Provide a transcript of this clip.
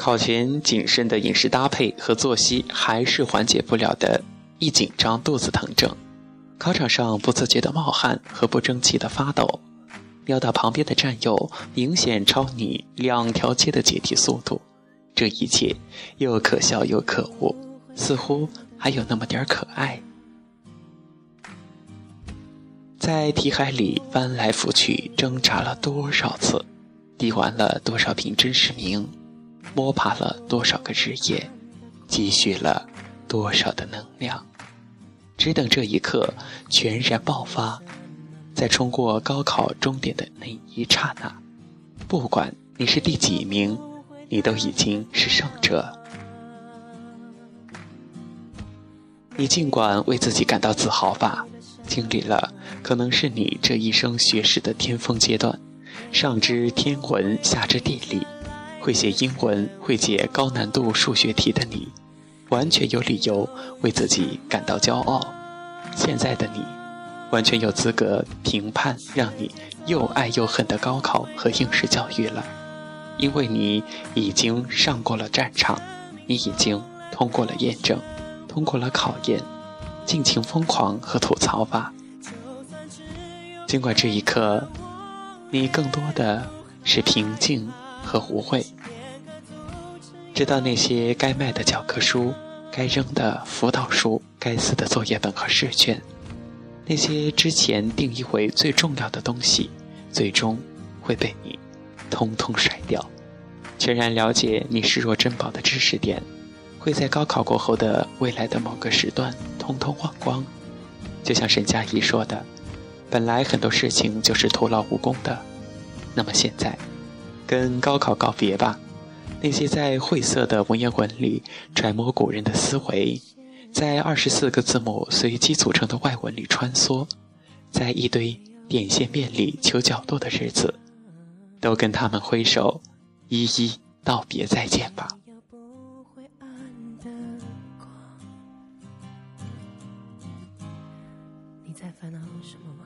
考前谨慎的饮食搭配和作息还是缓解不了的，一紧张肚子疼症。考场上不自觉的冒汗和不争气的发抖，瞄到旁边的战友明显超你两条街的解题速度，这一切又可笑又可恶，似乎还有那么点可爱。在题海里翻来覆去挣扎了多少次，滴完了多少瓶真实名，摸爬了多少个日夜，积蓄了多少的能量。只等这一刻全然爆发，在冲过高考终点的那一刹那，不管你是第几名，你都已经是胜者。你尽管为自己感到自豪吧，经历了可能是你这一生学识的巅峰阶段，上知天文，下知地理，会写英文，会解高难度数学题的你。完全有理由为自己感到骄傲。现在的你，完全有资格评判让你又爱又恨的高考和应试教育了，因为你已经上过了战场，你已经通过了验证，通过了考验，尽情疯狂和吐槽吧。尽管这一刻，你更多的是平静和胡慧。知道那些该卖的教科书、该扔的辅导书、该撕的作业本和试卷，那些之前定义为最重要的东西，最终会被你通通甩掉。全然了解你视若珍宝的知识点，会在高考过后的未来的某个时段通通忘光。就像沈佳宜说的：“本来很多事情就是徒劳无功的，那么现在，跟高考告别吧。”那些在晦涩的文言文里揣摩古人的思维，在二十四个字母随机组成的外文里穿梭，在一堆点线面里求角度的日子，都跟他们挥手，一一道别再见吧。你在烦恼什么吗？